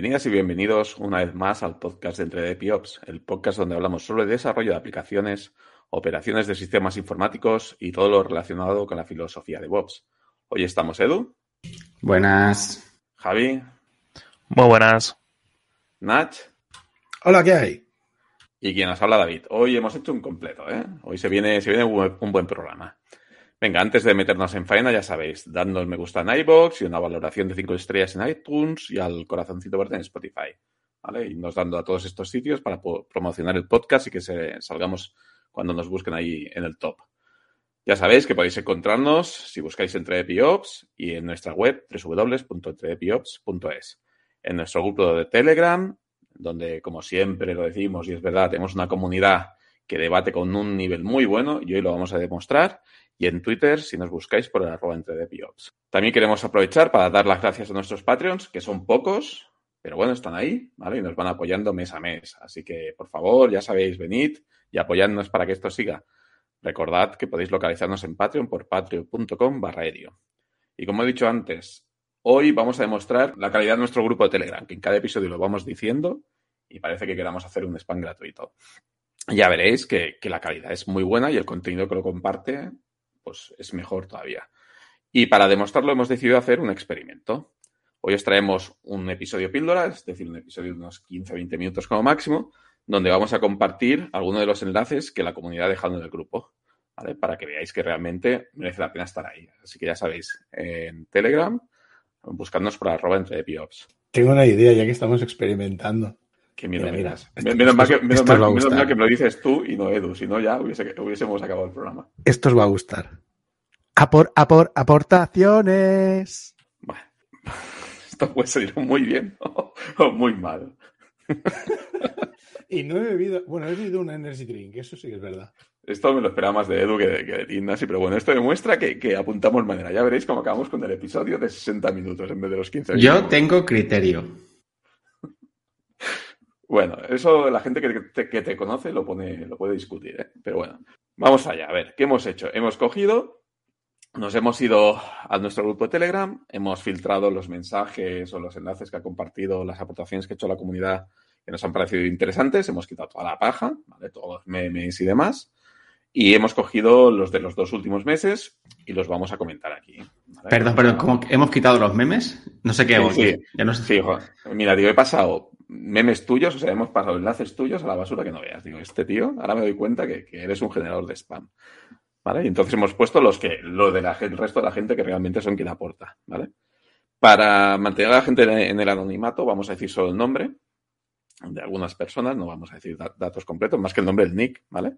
Bienvenidas y bienvenidos una vez más al podcast de Entre DevOps, el podcast donde hablamos sobre desarrollo de aplicaciones, operaciones de sistemas informáticos y todo lo relacionado con la filosofía de DevOps. Hoy estamos Edu. Buenas. Javi. Muy buenas. Nach. Hola, ¿qué hay? Y quien nos habla David. Hoy hemos hecho un completo, ¿eh? Hoy se viene, se viene un buen programa. Venga, antes de meternos en faena, ya sabéis, dándonos me gusta en iBox y una valoración de 5 estrellas en iTunes y al corazoncito verde en Spotify. ¿Vale? Y nos dando a todos estos sitios para promocionar el podcast y que se, salgamos cuando nos busquen ahí en el top. Ya sabéis que podéis encontrarnos si buscáis entre Epiops y en nuestra web www.entreepiops.es. En nuestro grupo de Telegram, donde como siempre lo decimos y es verdad, tenemos una comunidad que debate con un nivel muy bueno y hoy lo vamos a demostrar y en Twitter si nos buscáis por el arroba entre También queremos aprovechar para dar las gracias a nuestros Patreons, que son pocos, pero bueno, están ahí, ¿vale? Y nos van apoyando mes a mes. Así que, por favor, ya sabéis, venid y apoyadnos para que esto siga. Recordad que podéis localizarnos en Patreon por patreon.com barra Y como he dicho antes, hoy vamos a demostrar la calidad de nuestro grupo de Telegram, que en cada episodio lo vamos diciendo y parece que queramos hacer un spam gratuito. Ya veréis que la calidad es muy buena y el contenido que lo comparte pues es mejor todavía. Y para demostrarlo hemos decidido hacer un experimento. Hoy os traemos un episodio píldora, es decir, un episodio de unos 15-20 minutos como máximo, donde vamos a compartir algunos de los enlaces que la comunidad ha dejado en el grupo, ¿vale? Para que veáis que realmente merece la pena estar ahí. Así que ya sabéis, en Telegram, buscadnos por arroba entre Tengo una idea, ya que estamos experimentando. Qué miedo miras. Menos, mal que, me lo dices tú y no Edu, si no ya hubiésemos acabado el programa. Esto os va a gustar. Apor, apor, aportaciones. Bueno, esto puede salir muy bien o, muy mal. y no he bebido, bueno, he bebido una energy drink, eso sí que es verdad. Esto me lo esperaba más de Edu que de, que de pero bueno, esto demuestra que, que, apuntamos manera. Ya veréis cómo acabamos con el episodio de 60 minutos en vez de los 15 minutos. Yo tengo criterio. Bueno, eso la gente que te, conoce lo, pone, lo puede discutir, ¿eh? pero bueno, vamos allá. A ver, ¿qué hemos hecho? Hemos cogido, nos hemos ido a nuestro grupo de Telegram, hemos filtrado los mensajes o los enlaces que ha compartido, las aportaciones que ha hecho la comunidad que nos han parecido interesantes, hemos quitado toda la paja, ¿vale? todos los memes y demás, y hemos cogido los de los dos últimos meses y los vamos a comentar aquí. Perdón, perdón, ¿cómo hemos quitado los memes? No sé qué. Sí, Ya no sé. sí Mira, digo, he pasado memes tuyos, o sea, hemos pasado enlaces tuyos a la basura que no veas. Digo, este tío, ahora me doy cuenta que, eres un generador de spam. ¿Vale? Y entonces hemos puesto los que, lo del resto de la gente que realmente son quien aporta, ¿vale? Para mantener a la gente en el anonimato, vamos a decir solo el nombre de algunas personas, no vamos a decir datos completos, más que el nombre del nick, ¿vale?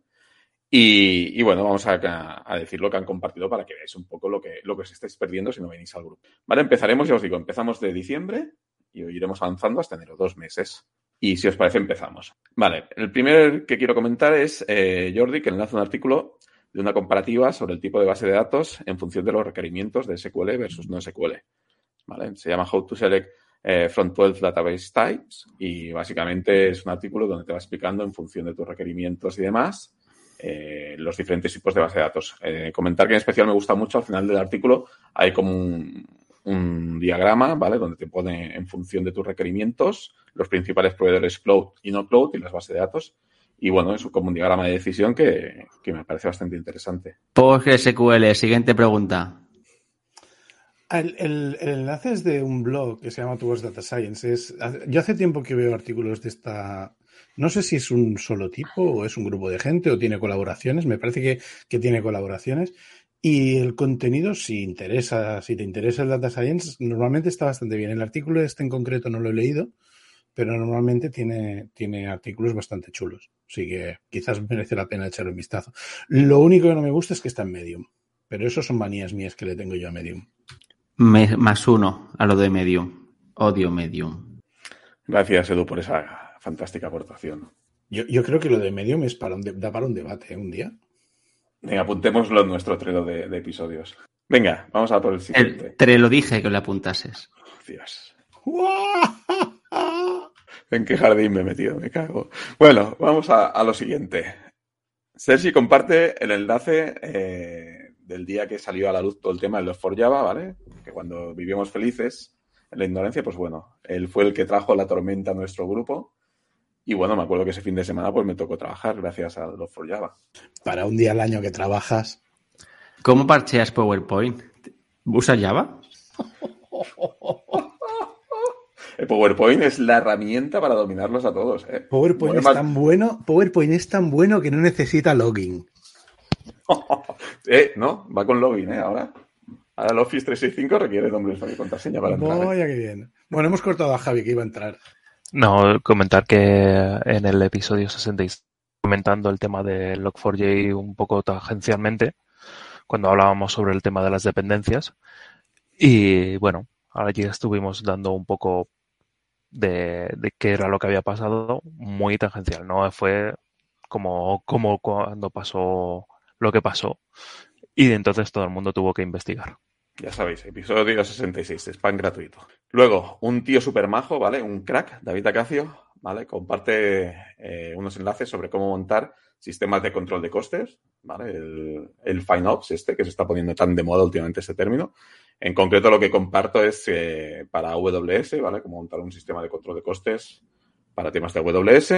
Y, bueno, vamos a, a, decir lo que han compartido para que veáis un poco lo que, lo que os estáis perdiendo si no venís al grupo. Vale, empezaremos, ya os digo, empezamos de diciembre y iremos avanzando hasta enero, dos meses. Y si os parece, empezamos. Vale, el primer que quiero comentar es eh, Jordi, que enlaza un artículo de una comparativa sobre el tipo de base de datos en función de los requerimientos de SQL versus no SQL. ¿Vale? Se llama How to Select eh, From 12 Database Types y básicamente es un artículo donde te va explicando en función de tus requerimientos y demás eh, los diferentes tipos de base de datos. comentar que en especial me gusta mucho al final del artículo hay como un, un diagrama, ¿vale? Donde te pone en función de tus requerimientos los principales proveedores cloud y no cloud y las bases de datos. Y bueno, es como un diagrama de decisión que, me parece bastante interesante. PostgreSQL, siguiente pregunta. El, el, enlace es de un blog que se llama Towards Data Science. yo hace tiempo que veo artículos de esta. No sé si es un solo tipo o es un grupo de gente o tiene colaboraciones. Me parece que, que tiene colaboraciones. Y el contenido, si interesa, si te interesa el data science, normalmente está bastante bien. El artículo este en concreto no lo he leído, pero normalmente tiene, tiene artículos bastante chulos. Así que quizás merece la pena echarle un vistazo. Lo único que no me gusta es que está en Medium. Pero eso son manías mías que le tengo yo a Medium. más uno a lo de Medium. Odio Medium. Gracias, Edu, por esa fantástica aportación. Yo, yo creo que lo de Medium es para un da para un debate ¿eh? un día. Venga, apuntémoslo en nuestro trelo de, episodios. Venga, vamos a por el siguiente. te lo dije que lo apuntases. Dios. ¿En qué jardín me he metido? Me cago. Bueno, vamos a, lo siguiente. Sergi comparte el enlace eh, del día que salió a la luz todo el tema de los for Java, ¿vale? Que cuando vivimos felices en la ignorancia, pues bueno, él fue el que trajo la tormenta a nuestro grupo. Y bueno, me acuerdo que ese fin de semana pues me tocó trabajar gracias a los for Java. Para un día al año que trabajas. ¿Cómo parcheas PowerPoint? ¿Usas Java? El PowerPoint es la herramienta para dominarlos a todos. ¿eh? PowerPoint es tan bueno, PowerPoint es tan bueno que no necesita login. eh, no, va con login, ¿eh? Ahora. Ahora el Office 365 requiere nombre de y contraseña para entrar. ¿eh? Bien. Bueno, hemos cortado a Javi que iba a entrar. No, comentar que en el episodio 66, comentando el tema de Log4j un poco tangencialmente, cuando hablábamos sobre el tema de las dependencias. Y bueno, allí estuvimos dando un poco de, de qué era lo que había pasado, muy tangencial, ¿no? Fue como, como cuando pasó lo que pasó. Y entonces todo el mundo tuvo que investigar. Ya sabéis, episodio 66, spam gratuito. Luego, un tío super majo, ¿vale? Un crack, David Acacio, ¿vale? Comparte eh, unos enlaces sobre cómo montar sistemas de control de costes, ¿vale? El, el FineOps, este, que se está poniendo tan de moda últimamente este término. En concreto, lo que comparto es eh, para AWS, ¿vale? Cómo montar un sistema de control de costes para temas de AWS.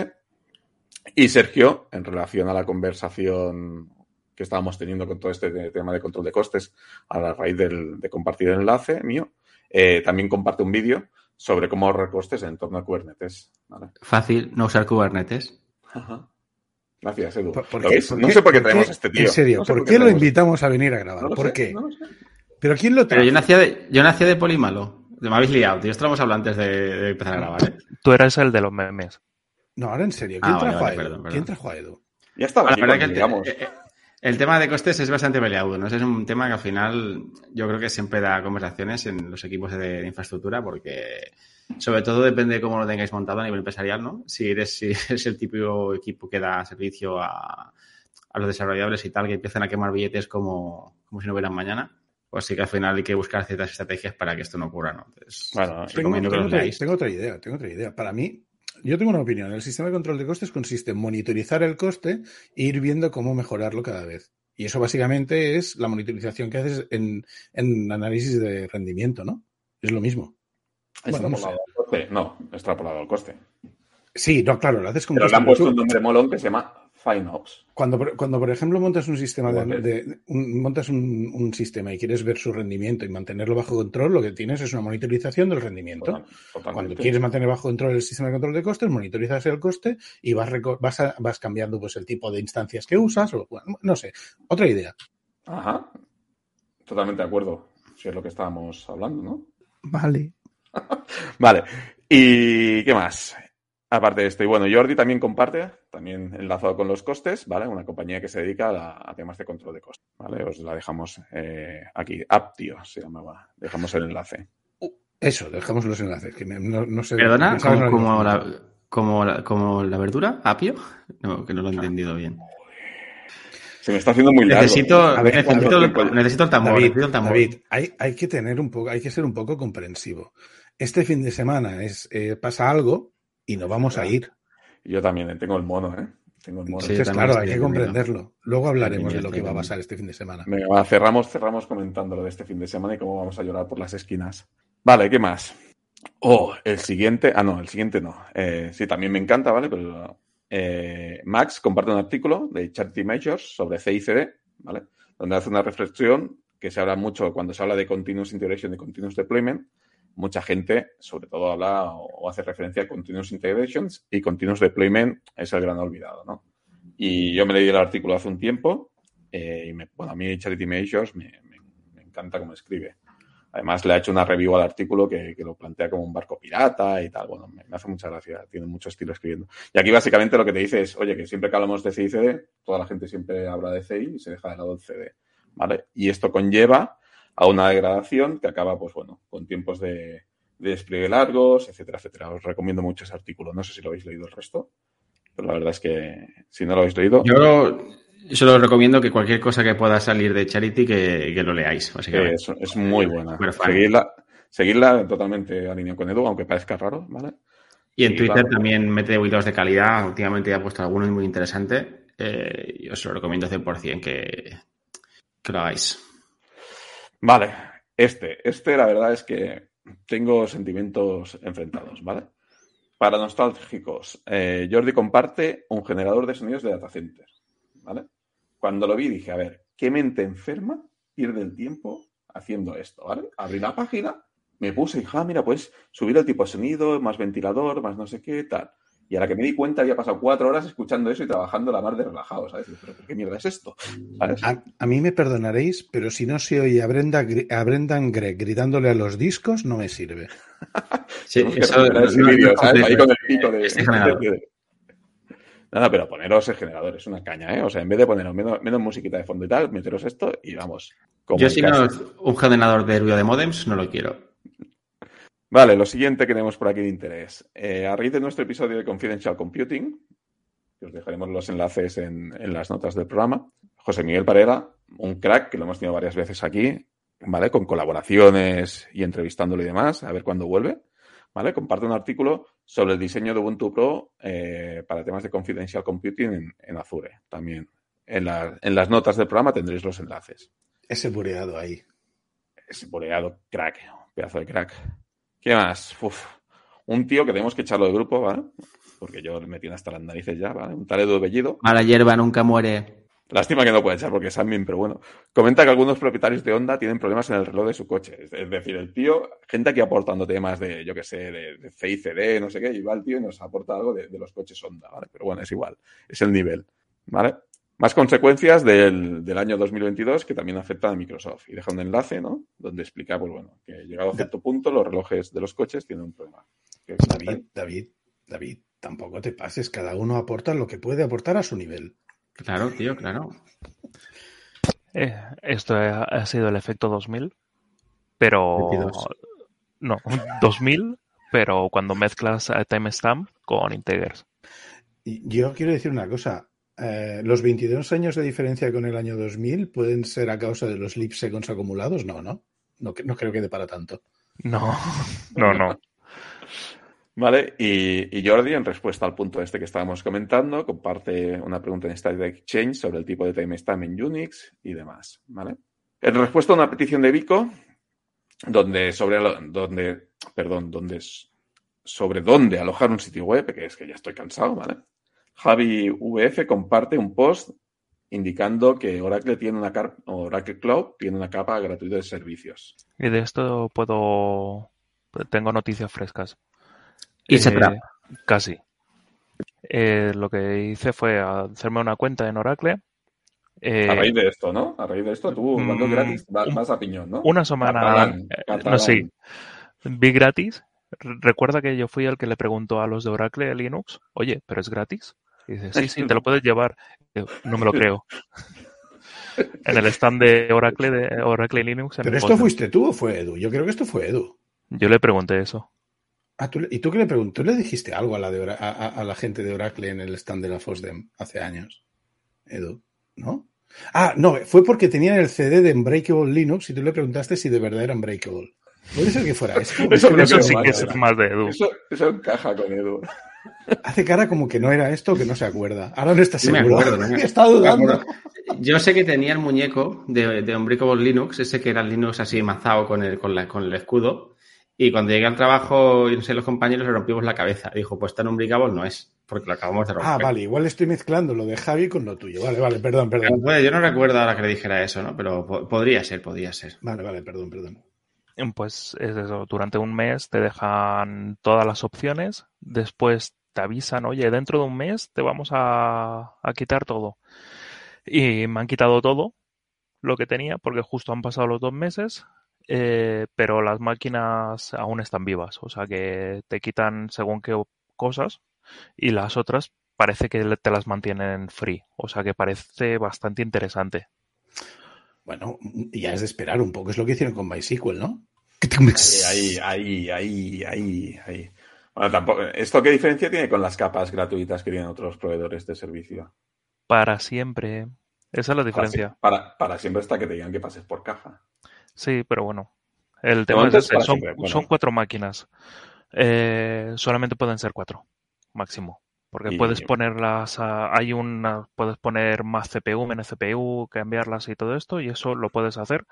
Y Sergio, en relación a la conversación que estábamos teniendo con todo este tema de control de costes a la raíz del, de compartir el enlace mío, eh, también comparte un vídeo sobre cómo ahorrar costes en torno a Kubernetes. ¿vale? Fácil, no usar Kubernetes. Ajá. Gracias, Edu. ¿Por, por no qué? sé por qué ¿Por traemos a este tío. En serio, No sé ¿por qué lo invitamos a venir a grabar? No ¿Por sé, qué? no lo sé. ¿Pero quién lo Pero trae? yo nacía de, yo nacía de Polímalo. Me habéis liado, tío. Esto lo hemos hablado antes de, de empezar a grabar, ¿eh? Tú eras el de los memes. No, ahora en serio, ¿quién Ah, trajo vale, a Edu? perdón, perdón. ¿Quién trajo a Edu? Ya estaba La aquí verdad que el, llegamos. eh, el tema de costes es bastante peleado, ¿no? Es un tema que al final yo creo que siempre da conversaciones en los equipos de, de infraestructura porque sobre todo depende de cómo lo tengáis montado a nivel empresarial, ¿no? Si eres, si eres el típico equipo que da servicio a, a los desarrolladores y tal, que empiezan a quemar billetes como, como si no hubieran mañana, pues sí que al final hay que buscar ciertas estrategias para que esto no ocurra, ¿no? Entonces, Bueno, otra, tengo otra idea, tengo otra idea. Para mí, yo tengo una opinión. El sistema de control de costes consiste en monitorizar el coste e ir viendo cómo mejorarlo cada vez. Y eso básicamente es la monitorización que haces en, en análisis de rendimiento, ¿no? Es lo mismo. Bueno, no sé. extrapolado al coste. No, extrapolado al coste. Sí, no, claro, lo haces con Pero le han puesto un nombre molón que se llama FineOps. Cuando, por- cuando, por ejemplo, montas un sistema de, un- montas un, un sistema y quieres ver su rendimiento y mantenerlo bajo control, lo que tienes es una monitorización del rendimiento. Totalmente. Cuando quieres mantener bajo control el sistema de control de costes, monitorizas el coste y vas, vas, a- vas cambiando pues, el tipo de instancias que usas. O, bueno, no sé, otra idea. Ajá. Totalmente de acuerdo. Si es lo que estábamos hablando, ¿no? Vale. Vale. ¿Y qué más? Aparte de esto, y bueno, Jordi también comparte, también enlazado con los costes, ¿vale? Una compañía que se dedica a, la- a temas de control de costes, ¿vale? Os la dejamos eh, aquí. Aptio se llamaba. Dejamos el enlace. Eso, dejamos los enlaces. Que me- no, no sé, Perdona, como, la, como, la, como la verdura, apio, no, que no lo he entendido bien. Se me está haciendo muy largo. Necesito, ver, necesito, cuando- el, necesito el tambor, David, necesito el tambor. David, hay, hay que tener un poco, hay que ser un poco comprensivo. Este fin de semana es eh, pasa algo y no vamos a ir. Yo también tengo el mono, ¿eh? Tengo el mono. Sí, Entonces, claro, hay que comprenderlo. Luego hablaremos de lo que va a pasar este fin de semana. Venga, va, cerramos, cerramos comentando lo de este fin de semana y cómo vamos a llorar por las esquinas. Vale, ¿qué más? Oh, el siguiente. Ah, no, el siguiente no. Eh, sí, también me encanta, ¿vale? Pero eh, Max comparte un artículo de Charity Measures sobre CICD, ¿vale? Donde hace una reflexión que se habla mucho cuando se habla de Continuous Integration y Continuous Deployment. Mucha gente, sobre todo, habla o, hace referencia a Continuous Integrations y Continuous Deployment es el gran olvidado, ¿no? Y yo me leí el artículo hace un tiempo eh, y me- bueno, a mí Charity Measures me, me- me encanta cómo escribe. Además, le ha hecho una review al artículo que, que lo plantea como un barco pirata y tal. Bueno, me hace mucha gracia. Tiene mucho estilo escribiendo. Y aquí básicamente lo que te dice es, oye, que siempre que hablamos de CICD, toda la gente siempre habla de CI y se deja de lado el CD. ¿Vale? Y esto conlleva a una degradación que acaba, pues bueno, con tiempos de, de despliegue largos, etcétera, etcétera. Os recomiendo mucho ese artículo. No sé si lo habéis leído el resto, pero la verdad es que si no lo habéis leído, Yo solo os recomiendo que cualquier cosa que pueda salir de Charity que, que lo leáis, básicamente. es, es muy buena. Seguirla, seguirla totalmente alineado con Edu, aunque parezca raro, ¿vale? Y en Twitter claro. también mete hilos de calidad. Últimamente ha puesto alguno muy interesante. Eh, yo os lo recomiendo 100% que, que lo hagáis. Vale, este, este la verdad es que tengo sentimientos enfrentados, ¿vale? Para nostálgicos, eh, Jordi comparte un generador de sonidos de datacenter, ¿vale? Cuando lo vi dije, a ver, ¿qué mente enferma pierde el tiempo haciendo esto, ¿vale? Abrí la página, me puse dije, ah, mira, pues subir el tipo de sonido, más ventilador, más no sé qué, tal. Y a la que me di cuenta había pasado cuatro horas escuchando eso y trabajando la mar de relajado, ¿sabes? Pero ¿qué mierda es esto? A, a, mí me perdonaréis, pero si no se oye a, Brenda, a Brendan Gregg gritándole a los discos, no me sirve. sí, eso. Ahí con el pico de... Este de Nada, pero poneros el generador, es una caña, ¿eh? O sea, en vez de poneros menos, menos musiquita de fondo y tal, meteros esto y vamos. Yo si no un generador de ruido de modems, no lo quiero. Vale, lo siguiente que tenemos por aquí de interés. Eh, a raíz de nuestro episodio de Confidential Computing, que os dejaremos los enlaces en, en, las notas del programa, José Miguel Parera, un crack que lo hemos tenido varias veces aquí, ¿vale? Con colaboraciones y entrevistándolo y demás, a ver cuándo vuelve. ¿vale? Comparte un artículo sobre el diseño de Ubuntu Pro eh, para temas de confidential computing en, en Azure. También en, la, en, las notas del programa tendréis los enlaces. Ese bureado ahí. Ese bureado, crack, pedazo de crack. ¿Qué más? Uf, un tío que tenemos que echarlo de grupo, ¿vale? Porque yo me tiene hasta las narices ya, ¿vale? Un tal Edu Bellido. Mala hierba nunca muere. Lástima que no puede echar porque es admin, pero bueno. Comenta que algunos propietarios de Honda tienen problemas en el reloj de su coche. Es decir, el tío, gente aquí aportando temas de, yo qué sé, de, de CICD, no sé qué, y va el tío y nos aporta algo de, de, los coches Honda, ¿vale? Pero bueno, es igual, es el nivel, ¿vale? Más consecuencias del, del año 2022 que también afectan a Microsoft. Y deja un enlace, ¿no? Donde explica, pues bueno, que llegado a cierto punto los relojes de los coches tienen un problema. David, David, David, tampoco te pases. Cada uno aporta lo que puede aportar a su nivel. Claro, tío, claro. Eh, esto ha sido el efecto 2000, pero 22. no, 2000, pero cuando mezclas timestamp con integers. Yo quiero decir una cosa. Eh, ¿Los 22 años de diferencia con el año 2000 pueden ser a causa de los leap seconds acumulados? No, no. No, no creo que dé para tanto. No, no, no. ¿Vale? Y, y, Jordi, en respuesta al punto este que estábamos comentando, comparte una pregunta en Static Exchange sobre el tipo de timestamp en Unix y demás. ¿Vale? En respuesta a una petición de Vico, donde sobre, donde, perdón, donde, sobre dónde alojar un sitio web, que es que ya estoy cansado, ¿vale? Javi VF comparte un post indicando que Oracle tiene una Oracle Cloud tiene una capa gratuita de servicios. Y de esto puedo tengo noticias frescas. Y se eh, Casi. Eh, lo que hice fue hacerme una cuenta en Oracle. Eh, a raíz de esto, ¿no? A raíz de esto, tú cuando gratis vas, vas, a piñón, ¿no? Una semana. Catalán, catalán. No, sí. Vi gratis. Recuerda que yo fui el que le preguntó a los de Oracle Linux, oye, ¿pero es gratis? Y dice, sí, sí, te lo puedes llevar. Yo, no me lo creo. en el stand de Oracle, de Oracle Linux. ¿Pero esto fuiste tú o fue Edu? Yo creo que esto fue Edu. Yo le pregunté eso. Ah, ¿tú, ¿Y tú qué le preguntó? ¿Tú le dijiste algo a la, de, a, a, la gente de Oracle en el stand de la FOSDEM hace años? Edu, ¿no? Ah, no, fue porque tenían el CD de Unbreakable Linux y tú le preguntaste si de verdad era Unbreakable. Puede ser que fuera esto. Eso, eso, eso sí que es más de Edu. Eso, eso encaja con Edu. Hace cara como que no era esto, que no se acuerda. Ahora no está seguro. Acuerdo, ¿no? Está dudando. Yo sé que tenía el muñeco de, de Unbreakable Linux, ese que era el Linux así mazado con el, con, la, con el escudo. Y cuando llegué al trabajo y no sé, los compañeros le rompimos la cabeza. Dijo, pues tan Unbreakable no es, porque lo acabamos de romper. Ah, vale, igual estoy mezclando lo de Javi con lo tuyo. Vale, vale, perdón, perdón. Bueno, yo no recuerdo ahora que le dijera eso, ¿no? Pero po podría ser, podría ser. Vale, vale, perdón, perdón. Pues es eso, durante un mes te dejan todas las opciones, después te avisan, oye, dentro de un mes te vamos a, quitar todo. Y me han quitado todo lo que tenía, porque justo han pasado los dos meses, eh, pero las máquinas aún están vivas, o sea que te quitan según qué cosas y las otras parece que te las mantienen free, o sea que parece bastante interesante. Bueno, ya es de esperar un poco, es lo que hicieron con MySQL, ¿no? Ahí, ahí, ahí, ahí, ahí. Bueno, tampoco, ¿esto qué diferencia tiene con las capas gratuitas que tienen otros proveedores de servicio? Para siempre. Esa es la diferencia. Para, para, para siempre hasta que te digan que pases por caja. Sí, pero bueno. El tema es este. Son, bueno. son, cuatro máquinas. Eh, solamente pueden ser cuatro, máximo. Porque Y- puedes ponerlas, a- hay una, puedes poner más CPU, menos CPU, cambiarlas y todo esto, y eso lo puedes hacer.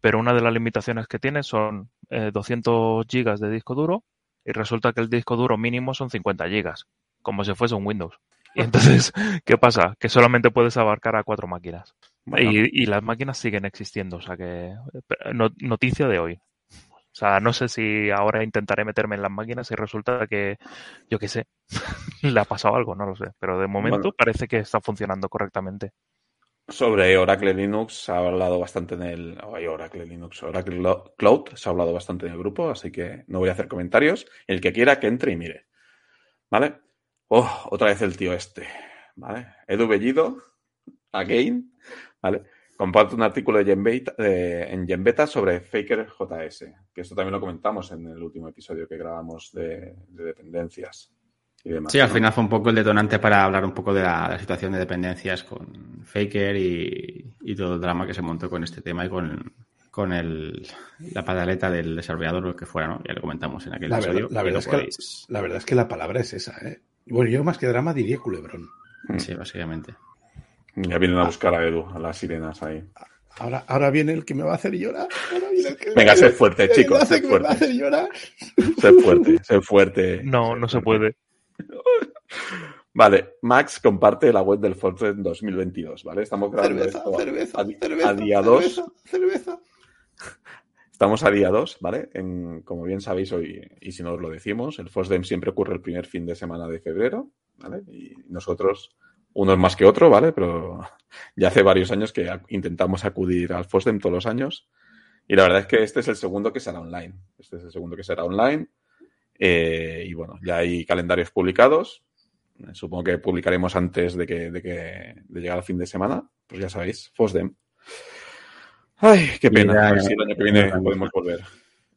Pero una de las limitaciones que tienes son eh, 200 gigas de disco duro, y resulta que el disco duro mínimo son 50 gigas, como si fuese un Windows. Y entonces, ¿qué pasa? Que solamente puedes abarcar a cuatro máquinas. Bueno, Y, y las máquinas siguen existiendo, o sea que no- noticia de hoy. O sea, no sé si ahora intentaré meterme en las máquinas y resulta que, yo qué sé, le ha pasado algo, no lo sé. Pero de momento Bueno. parece que está funcionando correctamente. Sobre Oracle Linux se ha hablado bastante en el. ay, Oracle Linux, Oracle Lo- Cloud se ha hablado bastante en el grupo, así que no voy a hacer comentarios. El que quiera que entre y mire. ¿Vale? Oh, otra vez el tío este. ¿Vale? Edu Bellido, again. ¿Vale? Comparte un artículo de Genbeta, de- en Genbeta sobre Faker JS, que esto también lo comentamos en el último episodio que grabamos de, de dependencias y demás. Sí, al ¿no? final fue un poco el detonante para hablar un poco de la, la situación de dependencias con Faker y, y todo el drama que se montó con este tema y con, con el, la pataleta del desarrollador o lo que fuera, ¿no? Ya lo comentamos en aquel La verdad, episodio. la verdad es que, la verdad es que la palabra es esa, ¿eh? Bueno, yo más que drama diría culebrón. Sí, básicamente. Ya vienen a buscar a Edu, a las sirenas ahí. Ahora, ahora viene el que me va a hacer llorar. Ahora viene el que Venga, sed fuerte, el chicos, me va a fuerte. hacer llorar. Sé fuerte, sé fuerte. No, sé no se puede. Vale, Max comparte la web del Fortnite 2022, ¿vale? Estamos grabando Cerveza, esto a- cerveza, a, cerveza. a día 2. Cerveza, cerveza. Estamos a día 2, ¿vale? En, como bien sabéis hoy, y si no os lo decimos, el FOSDEM siempre ocurre el primer fin de semana de febrero, ¿vale? Y nosotros, uno es más que otro, ¿vale? Pero ya hace varios años que intentamos acudir al FOSDEM todos los años. Y la verdad es que este es el segundo que será online. Este es el segundo que será online. Eh, y bueno, ya hay calendarios publicados. Eh, Supongo que publicaremos antes de que, de que de llegar al fin de semana. Pues ya sabéis, FOSDEM. Ay, qué pena. ya- A ver si el año que viene podemos volver.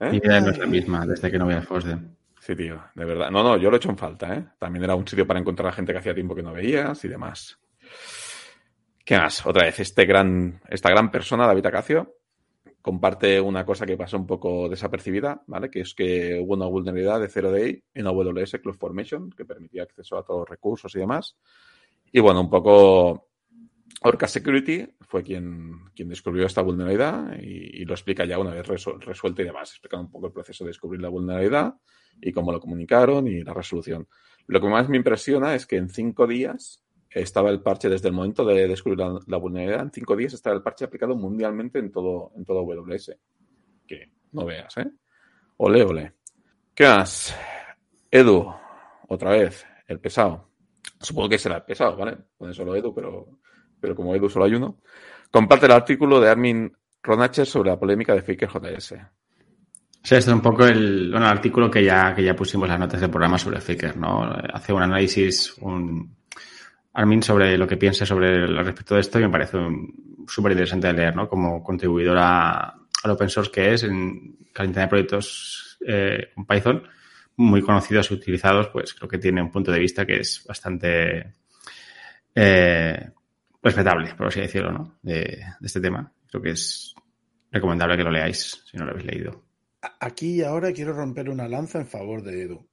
¿Eh? Mi vida no es la misma desde que no voy al FOSDEM. De verdad. No, no, yo lo he hecho en falta, ¿eh? También era un sitio para encontrar a gente que hacía tiempo que no veías y demás. ¿Qué más? Otra vez, este gran, esta gran persona, David Acacio, comparte una cosa que pasó un poco desapercibida, ¿vale? Que es que hubo una vulnerabilidad de 0DI en AWS CloudFormation que permitía acceso a todos los recursos y demás. Y bueno, un poco Orca Security fue quien, quien descubrió esta vulnerabilidad y, lo explica ya una vez resu- resuelta y demás, explicando un poco el proceso de descubrir la vulnerabilidad y cómo lo comunicaron y la resolución. Lo que más me impresiona es que en cinco días estaba el parche desde el momento de descubrir la, la vulnerabilidad, en cinco días estaba el parche aplicado mundialmente en todo, en todo AWS. Que no veas, ¿eh? Ole, ole. ¿Qué más? Edu, otra vez, el pesado. Supongo que será el pesado, ¿vale? Pone solo Edu, pero, pero como Edu solo hay uno. Comparte el artículo de Armin Ronacher sobre la polémica de Faker JS. Sí, este es un poco el, bueno, el artículo que ya, que ya pusimos las notas del programa sobre Faker, ¿no? Hace un análisis, un Armin sobre lo que piensa sobre el- respecto de esto y me parece súper interesante de leer, ¿no? Como contribuidor a, al open source que es en cantidad de proyectos eh, con Python muy conocidos y utilizados, pues creo que tiene un punto de vista que es bastante eh, respetable, por así decirlo, ¿no? De este tema. Creo que es recomendable que lo leáis si no lo habéis leído. Aquí y ahora quiero romper una lanza en favor de Edu.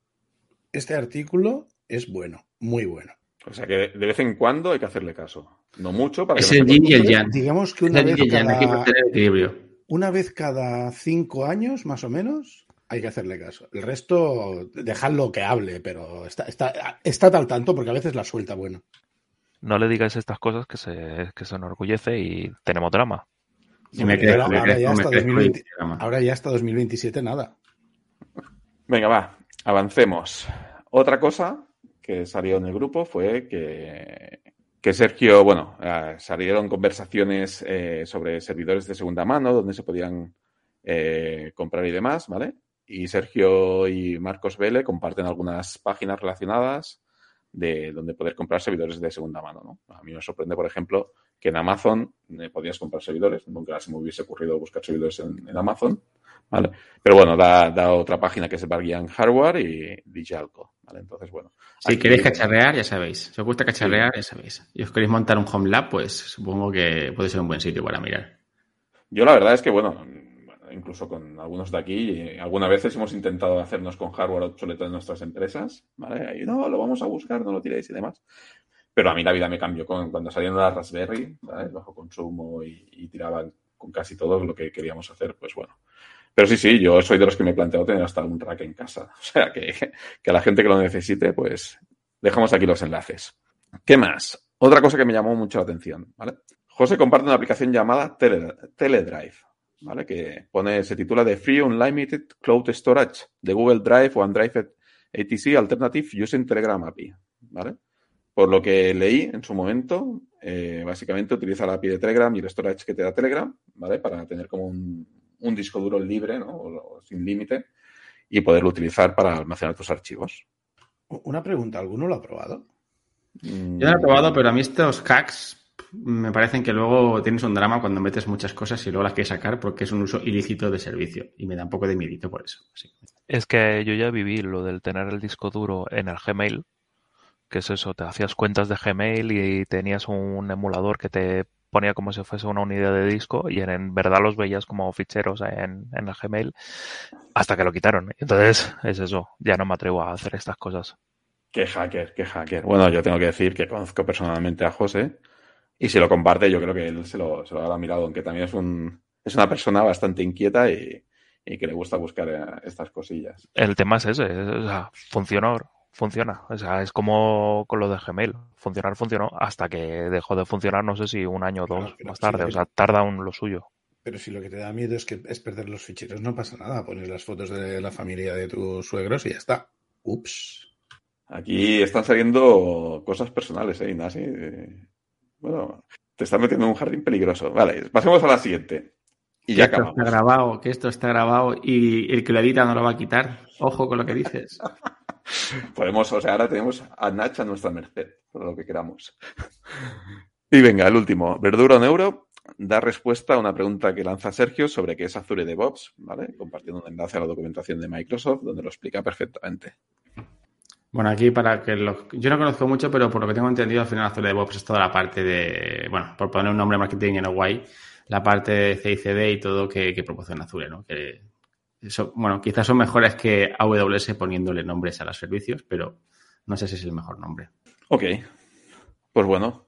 Este artículo es bueno, muy bueno. O sea que de vez en cuando hay que hacerle caso. No mucho para que Es no el yin y el yang. Digamos que Es una el vez, que cada, equilibrio. una vez cada cinco años, más o menos, hay que hacerle caso. El resto, dejadlo que hable, pero está, está, está al tanto porque a veces la suelta bueno. No le digáis estas cosas que se, que se enorgullece y tenemos drama. Ahora, ya hasta crezco 2020 y programa. ahora ya hasta 2027 nada. Venga, va, avancemos. Otra cosa que salió en el grupo fue que, que Sergio, bueno, eh, salieron conversaciones eh, sobre servidores de segunda mano, donde se podían eh, comprar y demás, ¿vale? Y Sergio y Marcos Vele comparten algunas páginas relacionadas de donde poder comprar servidores de segunda mano, ¿no? A mí me sorprende, por ejemplo, que en Amazon eh, podías comprar servidores. Nunca se me hubiese ocurrido buscar servidores en, en Amazon, ¿vale? Pero bueno, da, da otra página que es Barguian Hardware y Digitalco, ¿vale? Entonces, bueno. Si aquí- queréis cacharrear, ya sabéis. Si os gusta cacharrear, ya sabéis. Y os queréis montar un home lab, pues supongo que puede ser un buen sitio para mirar. Yo la verdad es que, bueno, incluso con algunos de aquí. Algunas veces hemos intentado hacernos con hardware obsoleto en nuestras empresas, ¿vale? Y no, lo vamos a buscar, no lo tiréis y demás. Pero a mí la vida me cambió con, cuando salieron las Raspberry, ¿sabes? bajo consumo y, tiraban con casi todo lo que queríamos hacer, pues bueno. Pero sí, sí, yo soy de los que me he planteado tener hasta un rack en casa. O sea, que, que a la gente que lo necesite, pues dejamos aquí los enlaces. ¿Qué más? Otra cosa que me llamó mucho la atención, ¿vale? José comparte una aplicación llamada Tele, Teledrive, ¿vale? Que pone, se titula de Free Unlimited Cloud Storage de Google Drive OneDrive ATC Alternative Using Telegram API, ¿vale? Por lo que leí en su momento, eh, básicamente utiliza la API de Telegram y el storage que te da Telegram, ¿vale? Para tener como un, un disco duro libre, ¿no? O, o sin límite y poderlo utilizar para almacenar tus archivos. Una pregunta, ¿alguno lo ha probado? Mm, Yo no lo he probado, pero a mí estos hacks me parecen que luego tienes un drama cuando metes muchas cosas y luego las quieres sacar porque es un uso ilícito de servicio. Y me da un poco de miedito por eso. Es que yo ya viví lo del tener el disco duro en el Gmail, que es eso, te hacías cuentas de Gmail y tenías un emulador que te ponía como si fuese una unidad de disco y en, en verdad los veías como ficheros en, en el Gmail hasta que lo quitaron. Entonces es eso, ya no me atrevo a hacer estas cosas. Qué hacker, qué hacker. Bueno, yo tengo que decir que conozco personalmente a José y si lo comparte, yo creo que él se lo, se lo habrá mirado, aunque también es, un, es una persona bastante inquieta y, y que le gusta buscar eh, estas cosillas. El tema es ese, es- o sea, funcionó, funciona. O sea, es como con lo de Gmail. Funcionar funcionó hasta que dejó de funcionar, no sé si un año o dos Claro, más tarde. O sea, tarda un lo suyo. Pero si lo que te da miedo es que es perder los ficheros, no pasa nada. Pones las fotos de la familia de tus suegros y ya está. Ups. Aquí están saliendo cosas personales, ¿eh, Ignasi? Eh, Bueno, te estás metiendo en un jardín peligroso. Vale, pasemos a la siguiente. Y Que ya esto está grabado, que esto está grabado y el que lo edita no lo va a quitar. Ojo con lo que dices. Podemos, o sea, ahora tenemos a Nach a nuestra merced, por lo que queramos. Y venga, el último. Verdura un euro da respuesta a una pregunta que lanza Sergio sobre qué es Azure DevOps, ¿vale? Compartiendo un enlace a la documentación de Microsoft donde lo explica perfectamente. Bueno, aquí para que los... Yo no conozco mucho, pero por lo que tengo entendido, al final Azure DevOps es toda la parte de, bueno, por poner un nombre marketing en guay, la parte de CICD y todo que, que proporciona Azure, ¿no? Eso, bueno, quizás son mejores que AWS poniéndole nombres a los servicios, pero no sé si es el mejor nombre. Ok. Pues bueno,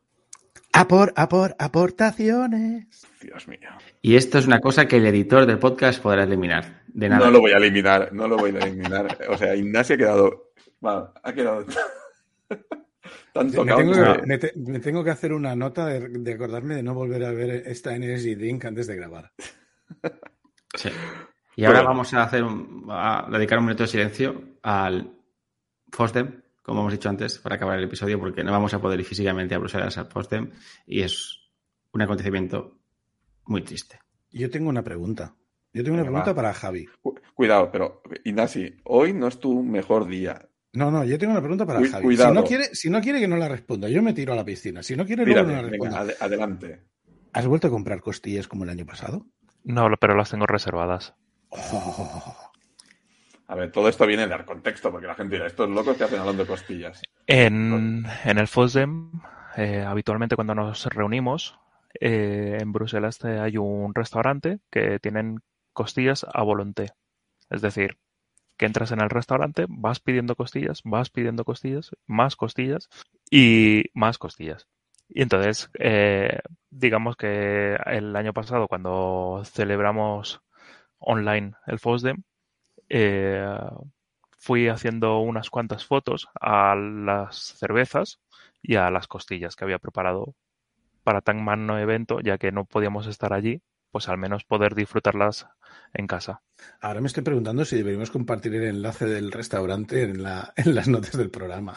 A por, a por aportaciones. Dios mío. Y esto es una cosa que el editor del podcast podrá eliminar. De nada. No lo voy a eliminar, no lo voy a eliminar. O sea, Ignacio ha quedado. bueno, ha quedado tan Me tengo, que- que, me te- me tengo que hacer una nota de, de acordarme de no volver a ver esta Energy Drink antes de grabar. Sí. Y ahora Bueno. vamos a hacer un, a dedicar un minuto de silencio al FOSDEM, como hemos dicho antes, para acabar el episodio, porque no vamos a poder ir físicamente a Bruselas al FOSDEM y es un acontecimiento muy triste. Yo tengo una pregunta. Yo tengo una Venga, pregunta va. para Javi. Cu- Cuidado, pero Ignasi, hoy no es tu mejor día. No, no, yo tengo una pregunta para Javi. cuidado. Si no, quiere, si no quiere que no la responda, yo me tiro a la piscina. Si no quiere, luego no la venga, responda. ade- adelante. ¿Has vuelto a comprar costillas como el año pasado? No, pero las tengo reservadas. A ver, todo esto viene de dar contexto, porque la gente dirá, estos locos que hacen hablando de costillas. En, en el FOSDEM, eh, habitualmente cuando nos reunimos, eh, en Bruselas hay un restaurante que tienen costillas a volonté. Es decir, que entras en el restaurante, vas pidiendo costillas, vas pidiendo costillas, más costillas y más costillas. Y entonces, eh, digamos que el año pasado, cuando celebramos online el FOSDEM, eh, fui haciendo unas cuantas fotos a las cervezas y a las costillas que había preparado para tan magno evento, ya que no podíamos estar allí, pues al menos poder disfrutarlas en casa. Ahora me estoy preguntando si deberíamos compartir el enlace del restaurante en, la, en las notas del programa.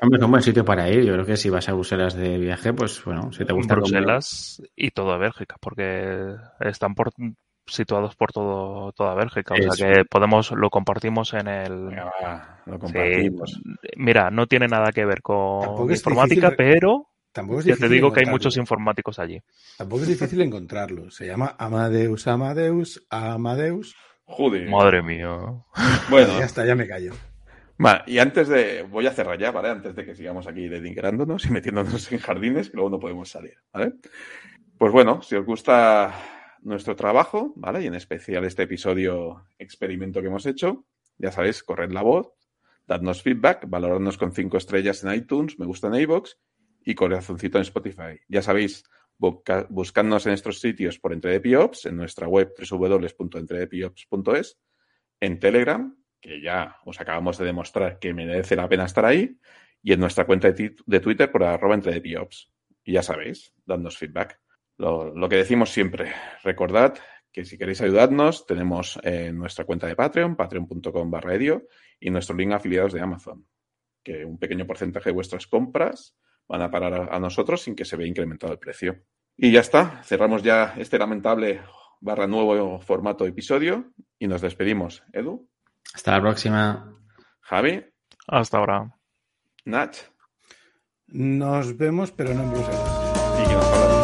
Hombre, es un buen sitio para ir. Yo creo que si vas a Bruselas de viaje, pues bueno, si te gusta comer- Bruselas y toda Bélgica, porque están por, situados por todo, toda Bélgica. O sea que podemos, lo compartimos en el. Sí. Mira, no tiene nada que ver con informática, difícil- pero Tampoco es ya te digo que hay muchos informáticos allí. Tampoco es difícil encontrarlo. Se llama Amadeus, Amadeus, Amadeus. Joder. Madre mía. Bueno, Ya está, ya me callo. va, y antes de. Voy a cerrar ya, ¿vale? Antes de que sigamos aquí dedingrándonos y metiéndonos en jardines, que luego no podemos salir, ¿vale? Pues bueno, si os gusta nuestro trabajo, ¿vale? Y en especial este episodio experimento que hemos hecho. Ya sabéis, corred la voz, dadnos feedback, valoradnos con cinco estrellas en iTunes, me gusta en iVoox y corazoncito en Spotify. Ya sabéis, buscadnos en estos sitios por EntredePiops, en nuestra web www.entredepiops.es, en Telegram, que ya os acabamos de demostrar que merece la pena estar ahí, y en nuestra cuenta de, Twitter por arroba entredepiops. Y ya sabéis, dadnos feedback. Lo, lo, que decimos siempre, recordad que si queréis ayudarnos, tenemos eh, nuestra cuenta de Patreon, patreon.com barra y nuestro link afiliados de Amazon, que un pequeño porcentaje de vuestras compras van a parar a, nosotros sin que se vea incrementado el precio. Y ya está, cerramos ya este lamentable barra nuevo formato episodio y nos despedimos. Edu. Hasta la próxima. Javi. Hasta ahora. Nach. Nos vemos, pero no en Bruselas. Y que nos